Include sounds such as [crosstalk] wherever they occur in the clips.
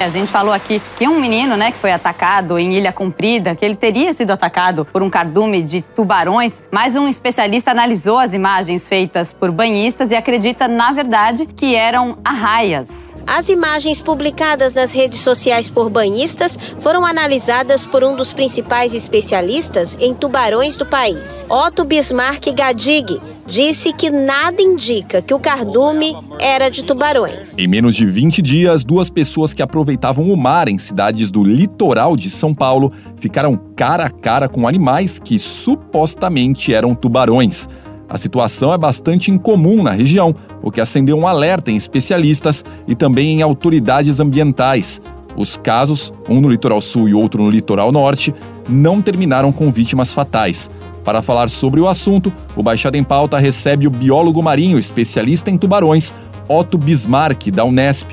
A gente falou aqui que um menino, né, que foi atacado em Ilha Comprida, que ele teria sido atacado por um cardume de tubarões, mas um especialista analisou as imagens feitas por banhistas e acredita, na verdade, que eram arraias. As imagens publicadas nas redes sociais por banhistas foram analisadas por um dos principais especialistas em tubarões do país, Otto Bismarck Gadig. Disse que nada indica que o cardume era de tubarões. Em menos de 20 dias, duas pessoas que aproveitavam o mar em cidades do litoral de São Paulo ficaram cara a cara com animais que supostamente eram tubarões. A situação é bastante incomum na região, o que acendeu um alerta em especialistas e também em autoridades ambientais. Os casos, um no litoral sul e outro no litoral norte, não terminaram com vítimas fatais. Para falar sobre o assunto, o Baixada em Pauta recebe o biólogo marinho especialista em tubarões, Otto Bismarck, da Unesp.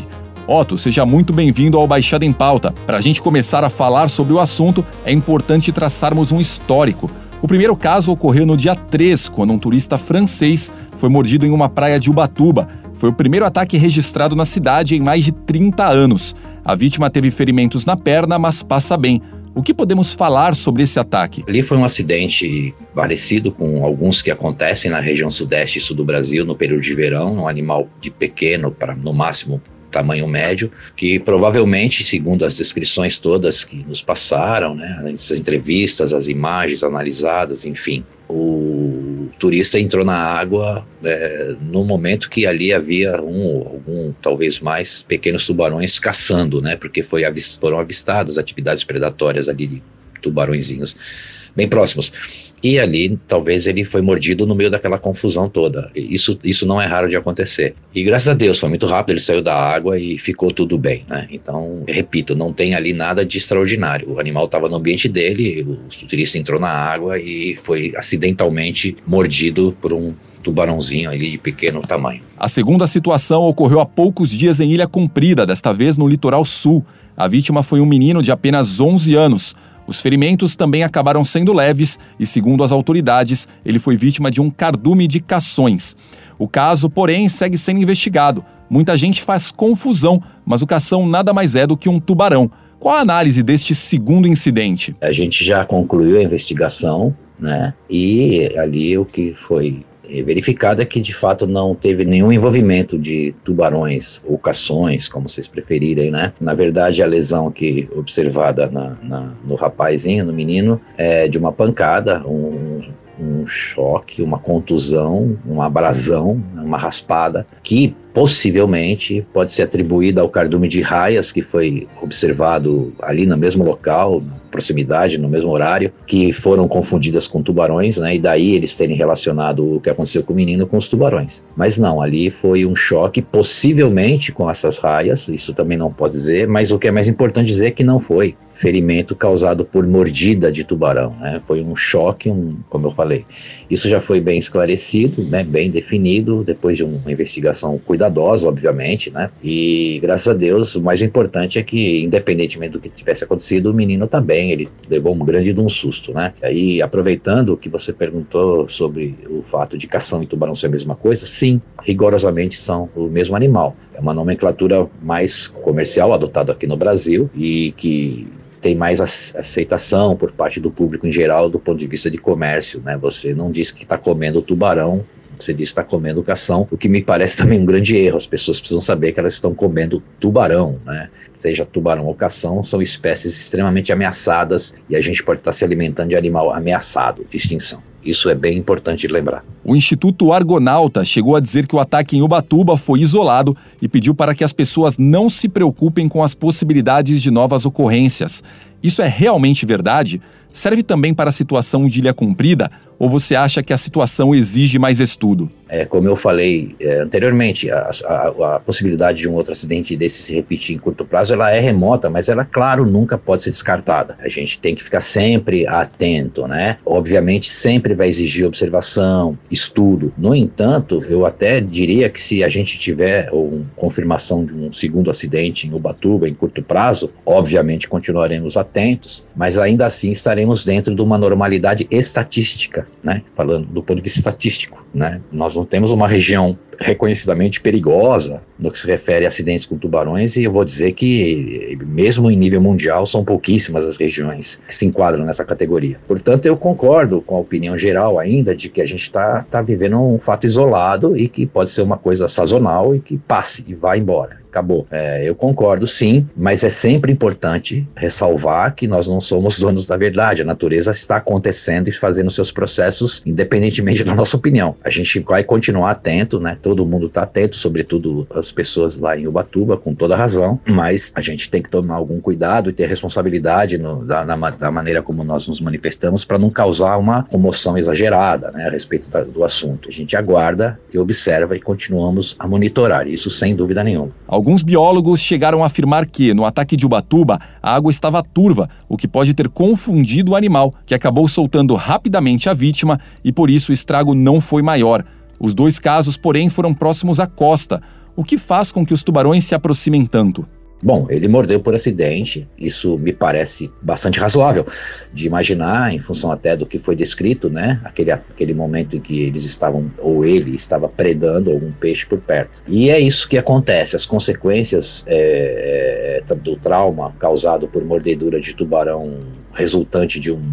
Otto, seja muito bem-vindo ao Baixada em Pauta. Para a gente começar a falar sobre o assunto, é importante traçarmos um histórico. O primeiro caso ocorreu no dia 3, quando um turista francês foi mordido em uma praia de Ubatuba. Foi o primeiro ataque registrado na cidade em mais de 30 anos. A vítima teve ferimentos na perna, mas passa bem. O que podemos falar sobre esse ataque? Ali foi um acidente parecido com alguns que acontecem na região sudeste e sul do Brasil no período de verão, um animal de pequeno para no máximo tamanho médio, que provavelmente, segundo as descrições todas que nos passaram, né, as entrevistas, as imagens analisadas, enfim, o turista entrou na água é, no momento que ali havia um, algum, talvez mais, pequenos tubarões caçando, né, porque foi avis, foram avistadas atividades predatórias ali de tubarõezinhos bem próximos. E ali, talvez ele foi mordido no meio daquela confusão toda. Isso, isso não é raro de acontecer. E graças a Deus, foi muito rápido, ele saiu da água e ficou tudo bem, né? Então, repito, não tem ali nada de extraordinário. O animal estava no ambiente dele, o turista entrou na água e foi acidentalmente mordido por um tubarãozinho ali de pequeno tamanho. A segunda situação ocorreu há poucos dias em Ilha Comprida, desta vez no litoral sul. A vítima foi um menino de apenas 11 anos. Os ferimentos também acabaram sendo leves e, segundo as autoridades, ele foi vítima de um cardume de cações. O caso, porém, segue sendo investigado. Muita gente faz confusão, mas o cação nada mais é do que um tubarão. Qual a análise deste segundo incidente? A gente já concluiu a investigação, né? E ali o que foi verificado é que de fato não teve nenhum envolvimento de tubarões ou cações, como vocês preferirem, né? Na verdade, a lesão que observada na, na, no rapazinho, no menino, é de uma pancada, um, um choque, uma contusão, uma abrasão, uma raspada, que possivelmente pode ser atribuída ao cardume de raias que foi observado ali no mesmo local, proximidade, no mesmo horário, que foram confundidas com tubarões, né? E daí eles terem relacionado o que aconteceu com o menino com os tubarões. Mas não, ali foi um choque, possivelmente com essas raias, isso também não pode dizer, mas o que é mais importante dizer é que não foi ferimento causado por mordida de tubarão, né? Foi um choque, um, como eu falei. Isso já foi bem esclarecido, né? Bem definido depois de uma investigação cuidadosa, obviamente, né? E graças a Deus, o mais importante é que, independentemente do que tivesse acontecido, o menino tá bem, ele levou um grande de um susto, né? E aí, aproveitando o que você perguntou sobre o fato de cação e tubarão ser a mesma coisa, sim, rigorosamente são o mesmo animal. É uma nomenclatura mais comercial adotada aqui no Brasil e que tem mais aceitação por parte do público em geral do ponto de vista de comércio, né? Você não diz que está comendo tubarão, você diz que está comendo cação, o que me parece também um grande erro. As pessoas precisam saber que elas estão comendo tubarão, né? Seja tubarão ou cação, são espécies extremamente ameaçadas e a gente pode estar se alimentando de animal ameaçado de extinção. Isso é bem importante lembrar. O Instituto Argonauta chegou a dizer que o ataque em Ubatuba foi isolado e pediu para que as pessoas não se preocupem com as possibilidades de novas ocorrências. Isso é realmente verdade? Serve também para a situação de Ilha Comprida? Ou você acha que a situação exige mais estudo? É, como eu falei é, anteriormente, a, a, a, possibilidade de um outro acidente desse se repetir em curto prazo, ela é remota, mas ela, claro, nunca pode ser descartada. A gente tem que ficar sempre atento, né? Obviamente, sempre vai exigir observação, estudo. No entanto, eu até diria que se a gente tiver uma confirmação de um segundo acidente em Ubatuba em curto prazo, obviamente continuaremos atentos, mas ainda assim estaremos dentro de uma normalidade estatística, né? Falando do ponto de vista estatístico, né? Nós não temos uma região reconhecidamente perigosa no que se refere a acidentes com tubarões, e eu vou dizer que, mesmo em nível mundial, são pouquíssimas as regiões que se enquadram nessa categoria. Portanto, eu concordo com a opinião geral ainda de que a gente está tá vivendo um fato isolado e que pode ser uma coisa sazonal e que passe e vá embora acabou. É, eu concordo sim, mas é sempre importante ressalvar que nós não somos [laughs] donos da verdade. A natureza está acontecendo e fazendo seus processos independentemente da [laughs] nossa opinião. A gente vai continuar atento, né? Todo mundo está atento, sobretudo as pessoas lá em Ubatuba, com toda razão, mas a gente tem que tomar algum cuidado e ter responsabilidade no, da, na, da, maneira como nós nos manifestamos para não causar uma comoção exagerada né, a respeito da, do assunto. A gente aguarda e observa e continuamos a monitorar, isso sem dúvida nenhuma. Alguns biólogos chegaram a afirmar que, no ataque de Ubatuba, a água estava turva, o que pode ter confundido o animal, que acabou soltando rapidamente a vítima e por isso o estrago não foi maior. Os dois casos, porém, foram próximos à costa, o que faz com que os tubarões se aproximem tanto. Bom, ele mordeu por acidente, isso me parece bastante razoável de imaginar, em função até do que foi descrito, né? Aquele, aquele momento em que eles estavam, ou ele estava predando algum peixe por perto. E é isso que acontece, as consequências é, é, do trauma causado por mordedura de tubarão resultante de um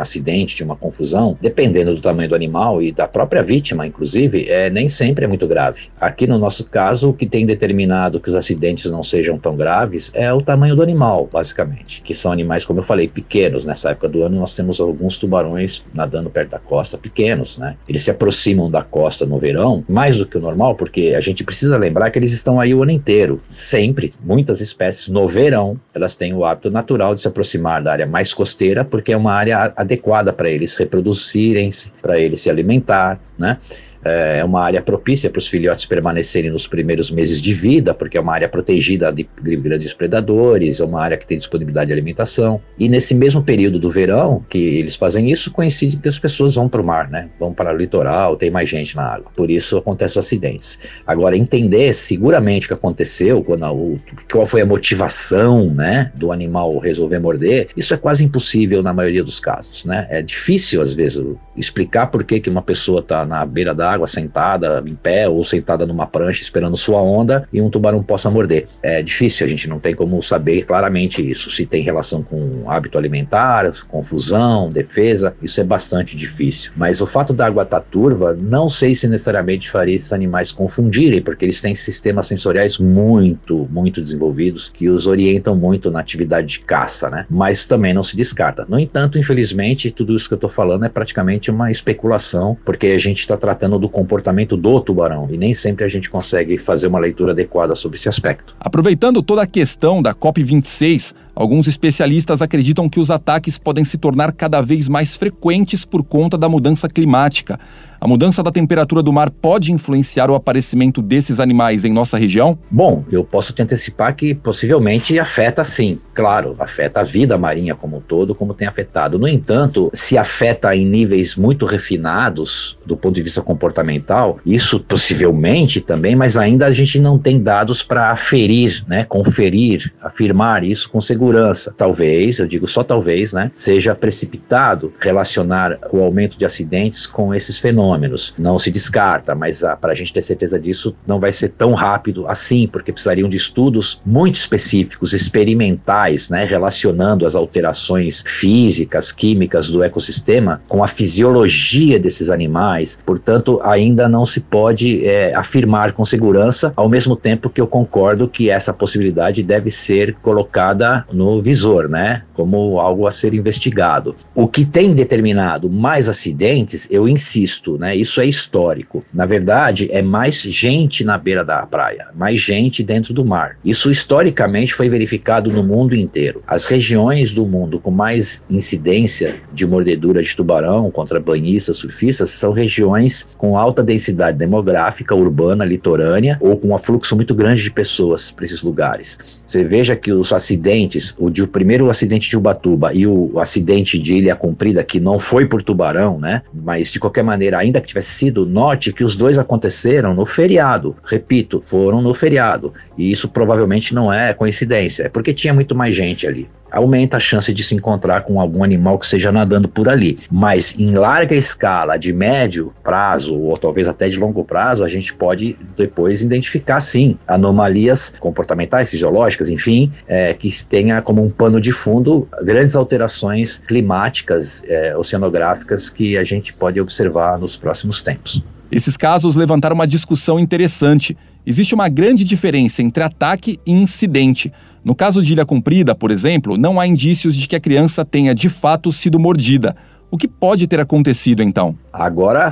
acidente, de uma confusão, dependendo do tamanho do animal e da própria vítima, inclusive, é, nem sempre é muito grave. Aqui no nosso caso, o que tem determinado que os acidentes não sejam tão graves é o tamanho do animal, basicamente, que são animais, como eu falei, pequenos. Nessa época do ano, nós temos alguns tubarões nadando perto da costa, pequenos, né? Eles se aproximam da costa no verão, mais do que o normal, porque a gente precisa lembrar que eles estão aí o ano inteiro. Sempre, muitas espécies, no verão, elas têm o hábito natural de se aproximar da área mais costeira, porque é uma área adequada para eles reproduzirem-se, para eles se alimentar, né? É uma área propícia para os filhotes permanecerem nos primeiros meses de vida, porque é uma área protegida de grandes predadores, é uma área que tem disponibilidade de alimentação. E nesse mesmo período do verão que eles fazem isso, coincide que as pessoas vão para o mar, né? Vão para o litoral, tem mais gente na água. Por isso acontecem acidentes. Agora, entender seguramente o que aconteceu, quando a, o, qual foi a motivação, né, do animal resolver morder, isso é quase impossível na maioria dos casos, né? É difícil às vezes explicar por que, que uma pessoa está na beira da água, sentada em pé ou sentada numa prancha esperando sua onda e um tubarão possa morder. É difícil, a gente não tem como saber claramente isso. Se tem relação com hábito alimentar, confusão, defesa, isso é bastante difícil. Mas o fato da água estar tá turva, não sei se necessariamente faria esses animais confundirem, porque eles têm sistemas sensoriais muito, muito desenvolvidos que os orientam muito na atividade de caça, né? Mas também não se descarta. No entanto, infelizmente, tudo isso que eu estou falando é praticamente uma especulação, porque a gente está tratando do do comportamento do tubarão e nem sempre a gente consegue fazer uma leitura adequada sobre esse aspecto. Aproveitando toda a questão da COP26, alguns especialistas acreditam que os ataques podem se tornar cada vez mais frequentes por conta da mudança climática. A mudança da temperatura do mar pode influenciar o aparecimento desses animais em nossa região? Bom, eu posso te antecipar que possivelmente afeta sim. Claro, afeta a vida marinha como um todo, como tem afetado. No entanto, se afeta em níveis muito refinados do ponto de vista comportamental, isso possivelmente também, mas ainda a gente não tem dados para aferir, né, conferir, afirmar isso com segurança. Talvez, eu digo só talvez, né, seja precipitado relacionar o aumento de acidentes com esses fenômenos fenômenos. Não se descarta, mas ah, para a gente ter certeza disso, não vai ser tão rápido assim, porque precisariam de estudos muito específicos, experimentais, né, relacionando as alterações físicas, químicas do ecossistema com a fisiologia desses animais. Portanto, ainda não se pode é, afirmar com segurança, ao mesmo tempo que eu concordo que essa possibilidade deve ser colocada no visor, né? Como algo a ser investigado. O que tem determinado mais acidentes, eu insisto, né? Isso é histórico. Na verdade, é mais gente na beira da praia, mais gente dentro do mar. Isso historicamente foi verificado no mundo inteiro. As regiões do mundo com mais incidência de mordedura de tubarão contra banhistas, surfistas, são regiões com alta densidade demográfica, urbana, litorânea ou com um fluxo muito grande de pessoas para esses lugares. Você veja que os acidentes, o, de, o primeiro acidente de Ubatuba e o, o acidente de Ilha Comprida, que não foi por tubarão, né? Mas de qualquer maneira, ainda que tivesse sido, note que os dois aconteceram no feriado. Repito, foram no feriado. E isso provavelmente não é coincidência, é porque tinha muito mais gente ali aumenta a chance de se encontrar com algum animal que esteja nadando por ali. Mas em larga escala, de médio prazo, ou talvez até de longo prazo, a gente pode depois identificar sim anomalias comportamentais, fisiológicas, enfim, é, que tenha como um pano de fundo grandes alterações climáticas, é, oceanográficas que a gente pode observar nos próximos tempos. Esses casos levantaram uma discussão interessante. Existe uma grande diferença entre ataque e incidente. No caso de Ilha Comprida, por exemplo, não há indícios de que a criança tenha de fato sido mordida. O que pode ter acontecido então? Agora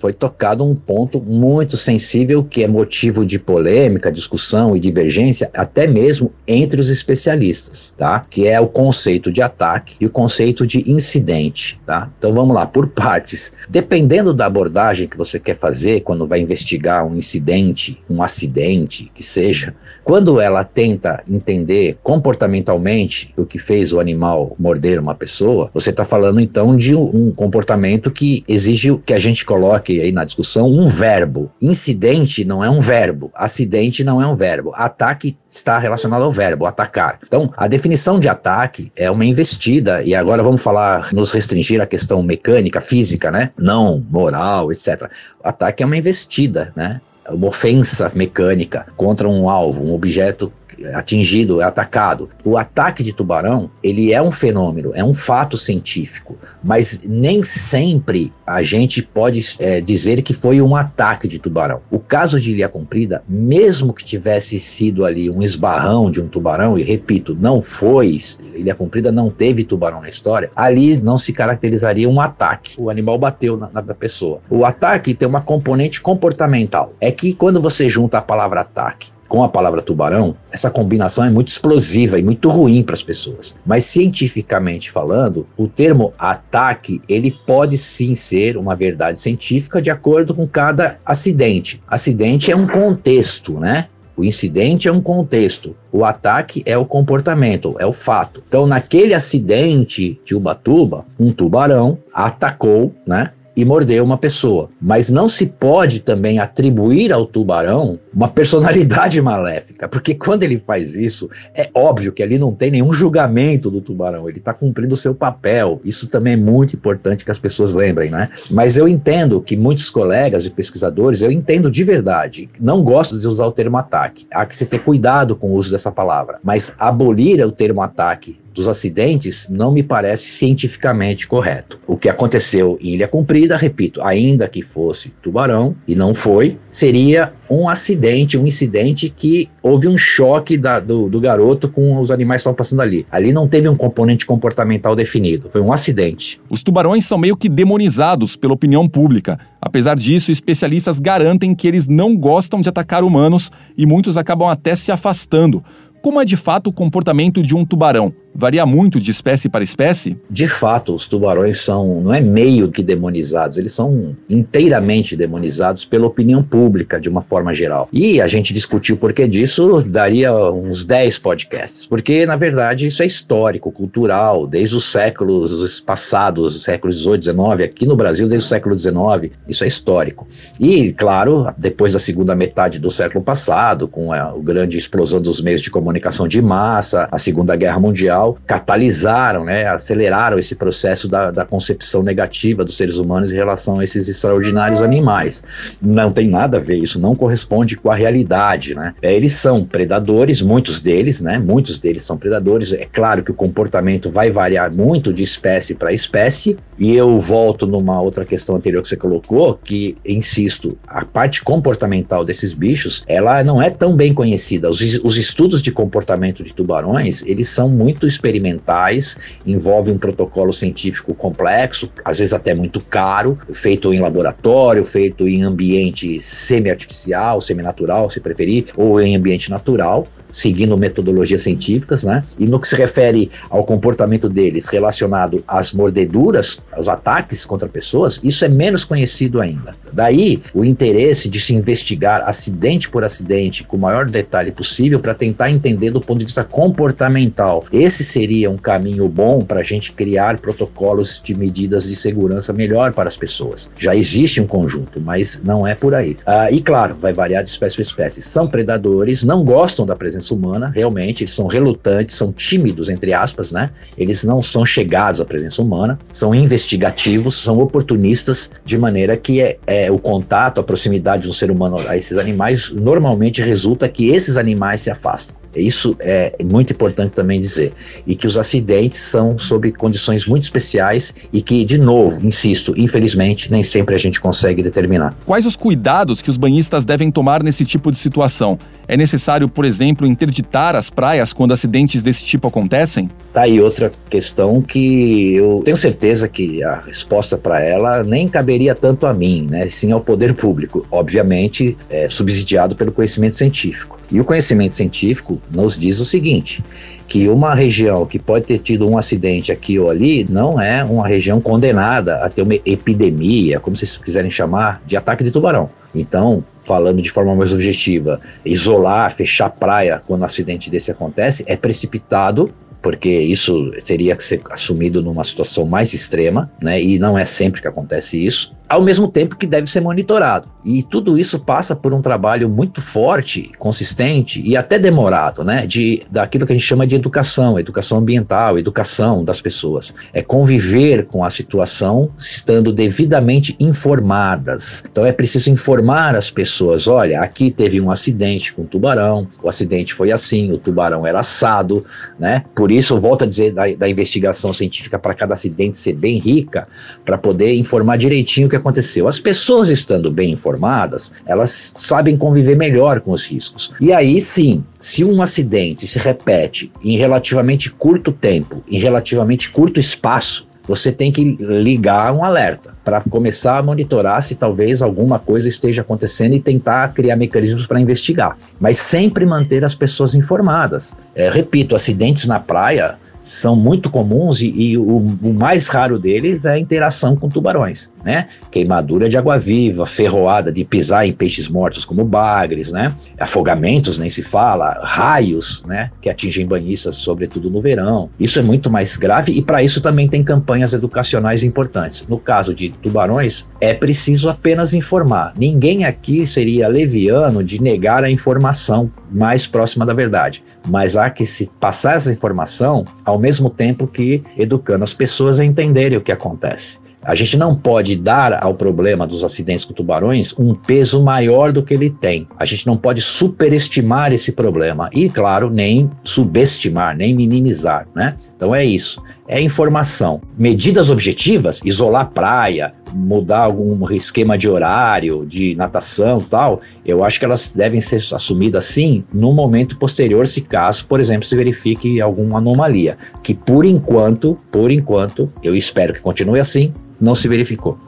foi tocado um ponto muito sensível que é motivo de polêmica, discussão e divergência, até mesmo entre os especialistas, tá? Que é o conceito de ataque e o conceito de incidente, tá? Então vamos lá, por partes. Dependendo da abordagem que você quer fazer quando vai investigar um incidente, um acidente, que seja, quando ela tenta entender comportamentalmente o que fez o animal morder uma pessoa, você está falando então de um comportamento que exige que a gente coloque aí na discussão um verbo. Incidente não é um verbo, acidente não é um verbo. Ataque está relacionado ao verbo, atacar. Então, a definição de ataque é uma investida, e agora vamos falar, nos restringir à questão mecânica, física, né? Não moral, etc. Ataque é uma investida, né? uma ofensa mecânica contra um alvo, um objeto atingido, é atacado. O ataque de tubarão, ele é um fenômeno, é um fato científico, mas nem sempre a gente pode é, dizer que foi um ataque de tubarão. O caso de Ilha Comprida, mesmo que tivesse sido ali um esbarrão de um tubarão, e repito, não foi, Ilha Comprida não teve tubarão na história, ali não se caracterizaria um ataque. O animal bateu na, na pessoa. O ataque tem uma componente comportamental. É que quando você junta a palavra ataque com a palavra tubarão, essa combinação é muito explosiva e muito ruim para as pessoas. Mas cientificamente falando, o termo ataque, ele pode sim ser uma verdade científica de acordo com cada acidente. Acidente é um contexto, né? O incidente é um contexto, o ataque é o comportamento, é o fato. Então, naquele acidente de Ubatuba, um tubarão atacou, né? E mordeu uma pessoa. Mas não se pode também atribuir ao tubarão uma personalidade [laughs] maléfica, porque quando ele faz isso, é óbvio que ali não tem nenhum julgamento do tubarão, ele está cumprindo o seu papel. Isso também é muito importante que as pessoas lembrem, né? Mas eu entendo que muitos colegas e pesquisadores, eu entendo de verdade, não gosto de usar o termo ataque. Há que se ter cuidado com o uso dessa palavra. Mas abolir o termo ataque dos acidentes não me parece cientificamente correto. O que aconteceu em Ilha Comprida, repito, ainda que fosse tubarão, e não foi, seria um acidente, um incidente que houve um choque da, do, do, garoto com os animais que estavam passando ali. Ali não teve um componente comportamental definido, foi um acidente. Os tubarões são meio que demonizados pela opinião pública. Apesar disso, especialistas garantem que eles não gostam de atacar humanos e muitos acabam até se afastando. Como é de fato o comportamento de um tubarão? Varia muito de espécie para espécie? De fato, os tubarões são, não é meio que demonizados, eles são inteiramente demonizados pela opinião pública, de uma forma geral. E a gente discutiu o porquê disso, daria uns 10 podcasts. Porque, na verdade, isso é histórico, cultural, desde os séculos passados, séculos 18, 19, aqui no Brasil, desde o século 19, isso é histórico. E, claro, depois da segunda metade do século passado, com a grande explosão dos meios de comunicação de massa, a Segunda Guerra Mundial, social catalisaram, né, aceleraram esse processo da, da concepção negativa dos seres humanos em relação a esses extraordinários animais. Não tem nada a ver, isso não corresponde com a realidade, né? É, eles são predadores, muitos deles, né? Muitos deles são predadores. É claro que o comportamento vai variar muito de espécie para espécie, e eu volto numa outra questão anterior que você colocou, que insisto, a parte comportamental desses bichos, ela não é tão bem conhecida. Os, os estudos de comportamento de tubarões, eles são muito experimentais, envolvem um protocolo científico complexo, às vezes até muito caro, feito em laboratório, feito em ambiente semi-artificial, semi-natural, se preferir, ou em ambiente natural seguindo metodologias científicas, né? E no que se refere ao comportamento deles relacionado às mordeduras, aos ataques contra pessoas, isso é menos conhecido ainda. Daí o interesse de se investigar acidente por acidente com o maior detalhe possível para tentar entender do ponto de vista comportamental. Esse seria um caminho bom para a gente criar protocolos de medidas de segurança melhor para as pessoas. Já existe um conjunto, mas não é por aí. Ah, e claro, vai variar de espécie para espécie. São predadores, não gostam da presença humana, realmente, eles são relutantes, são tímidos, entre aspas, né? Eles não são chegados à presença humana, são investigativos, são oportunistas, de maneira que é, é o contato, a proximidade de um ser humano a esses animais, normalmente resulta que esses animais se afastam. Isso é muito importante também dizer. E que os acidentes são sob condições muito especiais e que, de novo, insisto, infelizmente, nem sempre a gente consegue determinar. Quais os cuidados que os banhistas devem tomar nesse tipo de situação? É necessário, por exemplo, interditar as praias quando acidentes desse tipo acontecem? Tá aí outra questão que eu tenho certeza que a resposta para ela nem caberia tanto a mim, né? Sim ao poder público, obviamente é, subsidiado pelo conhecimento científico. E o conhecimento científico nos diz o seguinte: que uma região que pode ter tido um acidente aqui ou ali não é uma região condenada a ter uma epidemia, como vocês quiserem chamar, de ataque de tubarão. Então, falando de forma mais objetiva, isolar, fechar praia quando um acidente desse acontece é precipitado porque isso teria que ser assumido numa situação mais extrema, né? E não é sempre que acontece isso ao mesmo tempo que deve ser monitorado. E tudo isso passa por um trabalho muito forte, consistente e até demorado, né, de daquilo que a gente chama de educação, educação ambiental, educação das pessoas. É conviver com a situação estando devidamente informadas. Então é preciso informar as pessoas, olha, aqui teve um acidente com tubarão, o acidente foi assim, o tubarão era assado, né? Por isso, volto a dizer da, da investigação científica para cada acidente ser bem rica, para poder informar direitinho o que aconteceu? As pessoas estando bem informadas, elas sabem conviver melhor com os riscos. E aí sim, se um acidente se repete em relativamente curto tempo, em relativamente curto espaço, você tem que ligar um alerta para começar a monitorar se talvez alguma coisa esteja acontecendo e tentar criar mecanismos para investigar. Mas sempre manter as pessoas informadas. É, repito, acidentes na praia são muito comuns e, e o, o, mais raro deles é a interação com tubarões, né? Queimadura de água-viva, ferroada de pisar em peixes mortos como bagres, né? Afogamentos, nem se fala, raios, né? Que atingem banhistas, sobretudo no verão. Isso é muito mais grave e para isso também tem campanhas educacionais importantes. No caso de tubarões, é preciso apenas informar. Ninguém aqui seria leviano de negar a informação mais próxima da verdade, mas há que se passar essa informação ao ao mesmo tempo que educando as pessoas a entenderem o que acontece. A gente não pode dar ao problema dos acidentes com tubarões um peso maior do que ele tem. A gente não pode superestimar esse problema e, claro, nem subestimar, nem minimizar, né? Então é isso. É informação. Medidas objetivas, isolar praia, mudar algum esquema de horário, de natação tal, eu acho que elas devem ser assumidas sim no momento posterior, se caso, por exemplo, se verifique alguma anomalia. Que por enquanto, por enquanto, eu espero que continue assim, não se verificou.